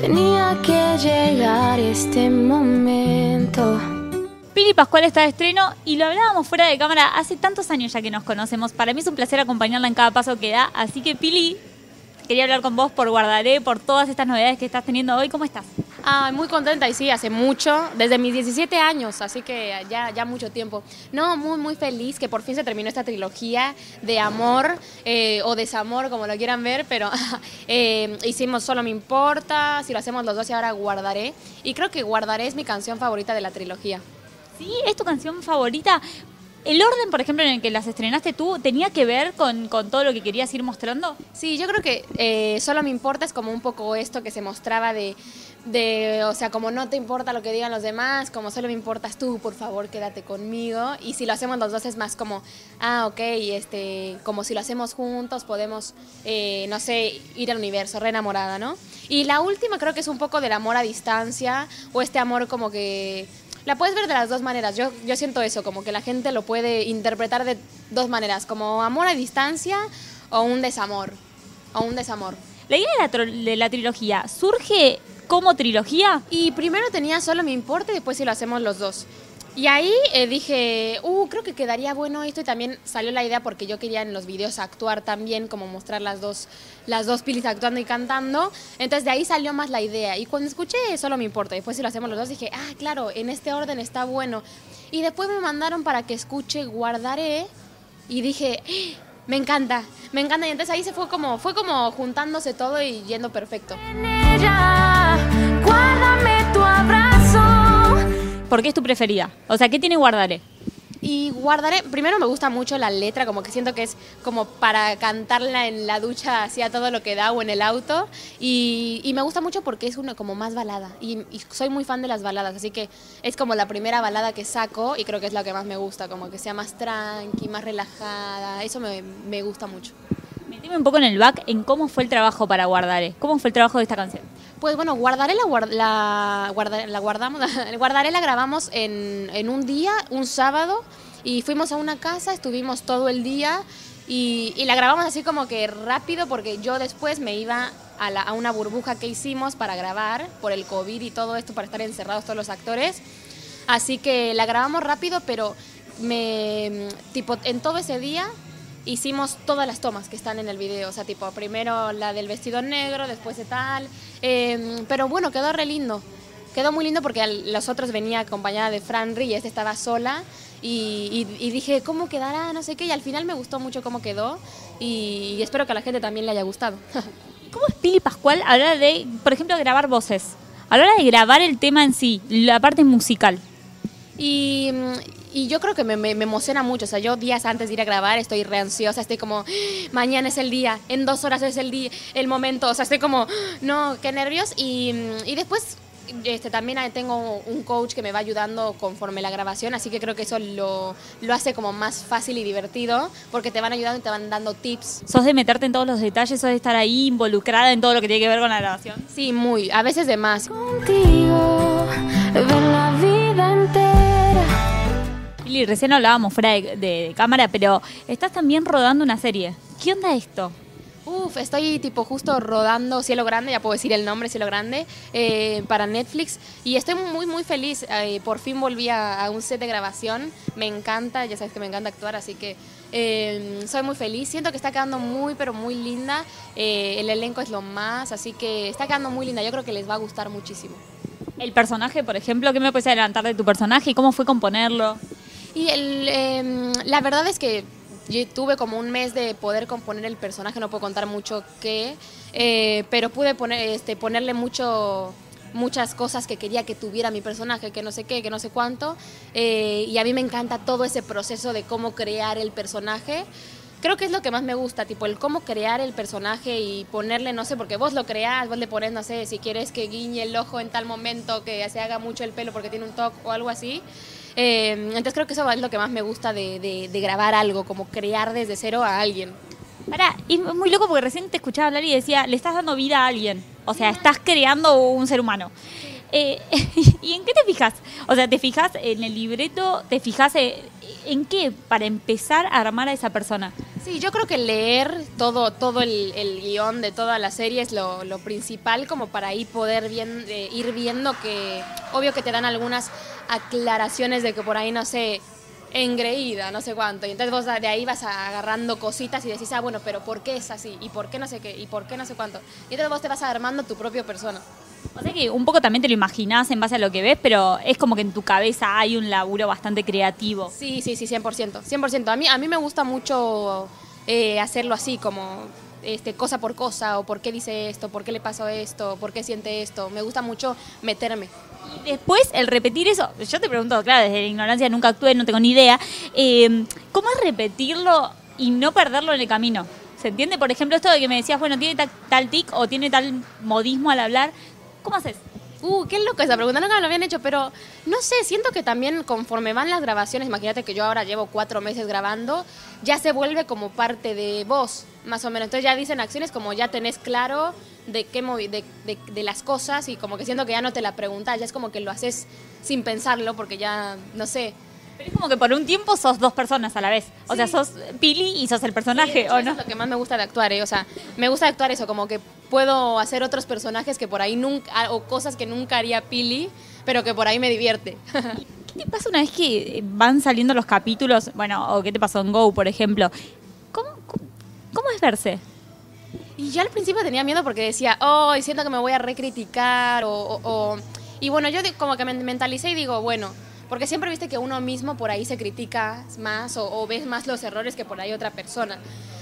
Tenía que llegar este momento. Pili Pascual está de estreno y lo hablábamos fuera de cámara hace tantos años ya que nos conocemos. Para mí es un placer acompañarla en cada paso que da. Así que Pili, quería hablar con vos por Guardaré, por todas estas novedades que estás teniendo hoy. ¿Cómo estás? Ah, muy contenta y sí, hace mucho, desde mis 17 años, así que ya, ya mucho tiempo. No, muy, muy feliz que por fin se terminó esta trilogía de amor eh, o desamor, como lo quieran ver, pero eh, hicimos Solo me importa, si lo hacemos los dos y ahora Guardaré. Y creo que Guardaré es mi canción favorita de la trilogía. Sí, es tu canción favorita. ¿El orden, por ejemplo, en el que las estrenaste tú, tenía que ver con, con todo lo que querías ir mostrando? Sí, yo creo que eh, Solo me importa es como un poco esto que se mostraba de, de, o sea, como no te importa lo que digan los demás, como solo me importas tú, por favor, quédate conmigo. Y si lo hacemos los dos es más como, ah, ok, este, como si lo hacemos juntos, podemos, eh, no sé, ir al universo, re enamorada, ¿no? Y la última creo que es un poco del amor a distancia, o este amor como que la puedes ver de las dos maneras. Yo, yo siento eso, como que la gente lo puede interpretar de dos maneras, como amor a distancia o un desamor. O un desamor. La idea de la, de la trilogía surge como trilogía. Y primero tenía solo me importa y después si lo hacemos los dos. Y ahí eh, dije, uh, creo que quedaría bueno esto y también salió la idea porque yo quería en los videos actuar también, como mostrar las dos, las dos pilis actuando y cantando. Entonces de ahí salió más la idea. Y cuando escuché solo me importa, después si lo hacemos los dos dije, ah, claro, en este orden está bueno. Y después me mandaron para que escuche Guardaré y dije, "Ah, me encanta, me encanta. Y entonces ahí se fue como, fue como juntándose todo y yendo perfecto. En ella, guárdame tu abrazo. ¿Por qué es tu preferida? O sea, ¿qué tiene Guardaré? Y guardaré, primero me gusta mucho la letra, como que siento que es como para cantarla en la ducha, hacia todo lo que da o en el auto. Y, y me gusta mucho porque es una como más balada. Y, y soy muy fan de las baladas, así que es como la primera balada que saco y creo que es la que más me gusta, como que sea más tranqui, más relajada. Eso me, me gusta mucho. Meteme un poco en el back en cómo fue el trabajo para Guardaré. ¿Cómo fue el trabajo de esta canción? Pues bueno, guardaré la, la, la guardamos, guardaré grabamos en, en un día, un sábado, y fuimos a una casa, estuvimos todo el día y, y la grabamos así como que rápido porque yo después me iba a, la- a una burbuja que hicimos para grabar por el COVID y todo esto, para estar encerrados todos los actores. Así que la grabamos rápido, pero me, tipo, en todo ese día hicimos todas las tomas que están en el video. O sea, tipo, primero la del vestido negro, después de tal. Eh, pero bueno, quedó re lindo. Quedó muy lindo porque los otros venía acompañada de Franry y este estaba sola. Y, y- y dije, ¿cómo quedará? No sé qué. Y al final me gustó mucho cómo quedó. Y, y espero que a la gente también le haya gustado. ¿Cómo es Pili Pascual a la hora de, por ejemplo, grabar voces? A la hora de grabar el tema en sí, la parte musical. Y, mm, y yo creo que me, me- me emociona mucho. O sea, yo días antes de ir a grabar estoy re ansiosa. Estoy como, "Ah, mañana es el día, en dos horas es el día, el momento. O sea, estoy como, "Ah, no, qué nervios. Y, y después este, también tengo un coach que me va ayudando conforme la grabación. Así que creo que eso lo, lo hace como más fácil y divertido. Porque te van ayudando y te van dando tips. ¿Sos de meterte en todos los detalles? ¿Sos de estar ahí involucrada en todo lo que tiene que ver con la grabación? Sí, muy. A veces de más. Contigo, Pili, recién hablábamos fuera de, de- de cámara, pero estás también rodando una serie. ¿Qué onda esto? Uf, estoy tipo justo rodando Cielo Grande, ya puedo decir el nombre Cielo Grande, eh, para Netflix y estoy muy muy feliz. eh, por fin volví a, a un set de grabación, me encanta, ya sabes que me encanta actuar, así que eh, soy muy feliz. Siento que está quedando muy pero muy linda, eh, el elenco es lo más, así que está quedando muy linda, yo creo que les va a gustar muchísimo. El personaje, por ejemplo, ¿qué me puedes adelantar de tu personaje y cómo fue componerlo? Y eh, la verdad es que yo tuve como un mes de poder componer el personaje, no puedo contar mucho qué, eh, pero pude poner, este, ponerle mucho muchas cosas que quería que tuviera mi personaje, que no sé qué, que no sé cuánto, eh, y a mí me encanta todo ese proceso de cómo crear el personaje. Creo que es lo que más me gusta, tipo el cómo crear el personaje y ponerle, no sé, porque vos lo creás, vos le pones, no sé, si quieres que guiñe el ojo en tal momento, que se haga mucho el pelo porque tiene un toque o algo así. Eh, entonces creo que eso es lo que más me gusta de, de- de grabar algo, como crear desde cero a alguien. Pará, y es muy loco porque recién te escuchaba hablar y decía, le estás dando vida a alguien. O sea, estás creando un ser humano. Eh, ¿Y en qué te fijas? O sea, ¿te fijas en el libreto? ¿Te fijas eh, en qué para empezar a armar a esa persona? Sí, yo creo que leer todo, todo el, el guion de toda la serie es lo, lo principal como para ahí poder bien, eh, ir viendo que, obvio que te dan algunas aclaraciones de que por ahí no sé, engreída, no sé cuánto, y entonces vos de ahí vas agarrando cositas y decís, ah, bueno, pero ¿por qué es así? ¿Y por qué no sé qué? ¿Y por qué no sé cuánto? Y entonces vos te vas armando tu propia persona. O sea que un poco también te lo imaginás en base a lo que ves, pero es como que en tu cabeza hay un laburo bastante creativo. Sí, sí, sí, 100%. 100%. A mí, a mí me gusta mucho eh, hacerlo así, como este, cosa por cosa, o por qué dice esto, por qué le pasó esto, por qué siente esto. Me gusta mucho meterme. Y después, el repetir eso, yo te pregunto, claro, desde la ignorancia nunca actué, no tengo ni idea, eh, ¿cómo es repetirlo y no perderlo en el camino? ¿Se entiende? Por ejemplo, esto de que me decías, bueno, tiene ta- tal tic o tiene tal modismo al hablar. ¿Cómo haces? Uh, qué loco esa pregunta, nunca me lo habían hecho, pero no sé, siento que también conforme van las grabaciones, imagínate que yo ahora llevo cuatro meses grabando, ya se vuelve como parte de vos, más o menos. Entonces ya dicen acciones como ya tenés claro de qué movi- de, de- de las cosas y como que siento que ya no te la preguntas, ya es como que lo haces sin pensarlo porque ya, no sé. Pero es como que por un tiempo sos dos personas a la vez. O sea, sos Pili y sos el personaje, ¿o eso no? es lo que más me gusta de actuar, ¿eh? O sea, me gusta actuar eso, como que puedo hacer otros personajes que por ahí nunca, o cosas que nunca haría Pili, pero que por ahí me divierte. ¿Qué te pasa una vez que van saliendo los capítulos? Bueno, o qué te pasó en Go, por ejemplo. ¿Cómo, cómo, es verse? Y yo al principio tenía miedo porque decía, oh, siento que me voy a recriticar, o, o- o- Y bueno, yo como que me mentalicé y digo, bueno, porque siempre viste que uno mismo por ahí se critica más o, o ves más los errores que por ahí otra persona.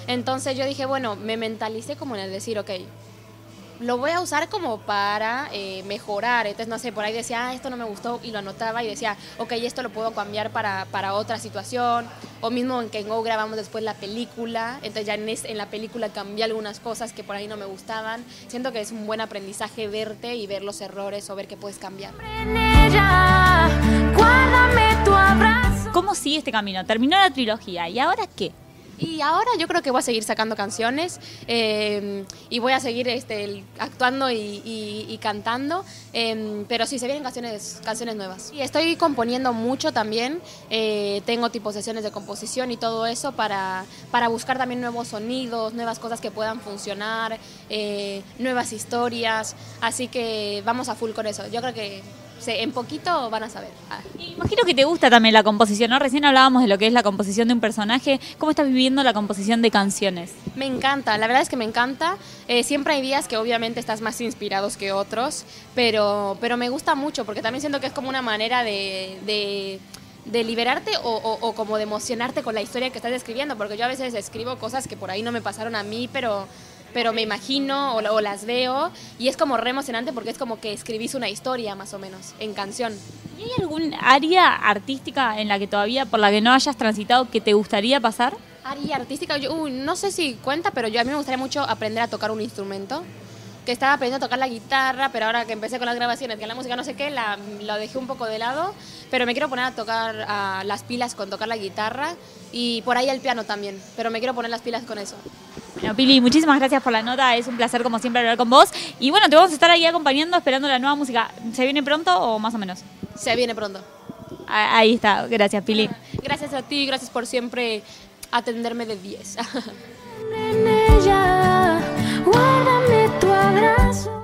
Entonces yo dije, bueno, me mentalicé como en el decir, ok, lo voy a usar como para eh, mejorar. Entonces, no sé, por ahí decía, ah, esto no me gustó y lo anotaba y decía, ok, esto lo puedo cambiar para, para otra situación. O mismo en que en Go grabamos después la película, entonces ya en, es- en la película cambié algunas cosas que por ahí no me gustaban. Siento que es un buen aprendizaje verte y ver los errores o ver qué puedes cambiar. En ella, guárdame tu abrazo. ¿Cómo sigue este camino? Terminó la trilogía. ¿Y ahora qué? Y ahora yo creo que voy a seguir sacando canciones eh, y voy a seguir este, actuando y, y- cantando, eh, pero sí, se vienen canciones, canciones nuevas. Y estoy componiendo mucho también, eh, tengo tipo sesiones de composición y todo eso para, para buscar también nuevos sonidos, nuevas cosas que puedan funcionar, eh, nuevas historias, así que vamos a full con eso. Yo creo que en poquito van a saber. Ah. Imagino que te gusta también la composición, ¿no? Recién hablábamos de lo que es la composición de un personaje. ¿Cómo estás viviendo la composición de canciones? Me encanta, la verdad es que me encanta. Eh, siempre hay días que obviamente estás más inspirados que otros, pero, pero me gusta mucho porque también siento que es como una manera de, de, de liberarte o, o- o como de emocionarte con la historia que estás escribiendo, porque yo a veces escribo cosas que por ahí no me pasaron a mí, pero, pero me imagino o, o las veo y es como re emocionante porque es como que escribís una historia más o menos en canción. ¿Y hay algún área artística en la que todavía, por la que no hayas transitado, que te gustaría pasar? Área artística, yo, no sé si cuenta, pero yo a mí me gustaría mucho aprender a tocar un instrumento. Que estaba aprendiendo a tocar la guitarra, pero ahora que empecé con las grabaciones, que la música no sé qué, la, lo dejé un poco de lado. Pero me quiero poner a tocar las pilas con tocar la guitarra y por ahí el piano también. Pero me quiero poner las pilas con eso. Bueno, Pili, muchísimas gracias por la nota. Es un placer, como siempre, hablar con vos. Y bueno, te vamos a estar ahí acompañando, esperando la nueva música. ¿Se viene pronto o más o menos? Se viene pronto. Ahí está. Gracias, Pili. Ah, gracias a ti, gracias por siempre atenderme de 10. Guárdame tu abrazo.